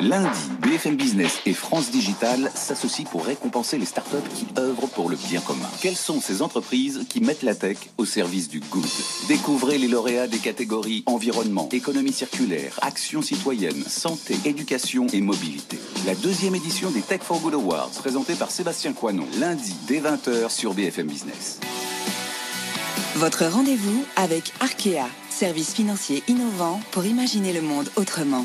Lundi, BFM Business et France Digital s'associent pour récompenser les startups qui œuvrent pour le bien commun. Quelles sont ces entreprises qui mettent la tech au service du good? Découvrez les lauréats des catégories environnement, économie circulaire, action citoyenne, santé, éducation et mobilité. La deuxième édition des Tech for Good Awards, présentée par Sébastien Coinon, lundi dès 20h sur BFM Business. Votre rendez-vous avec Arkea, service financier innovant pour imaginer le monde autrement.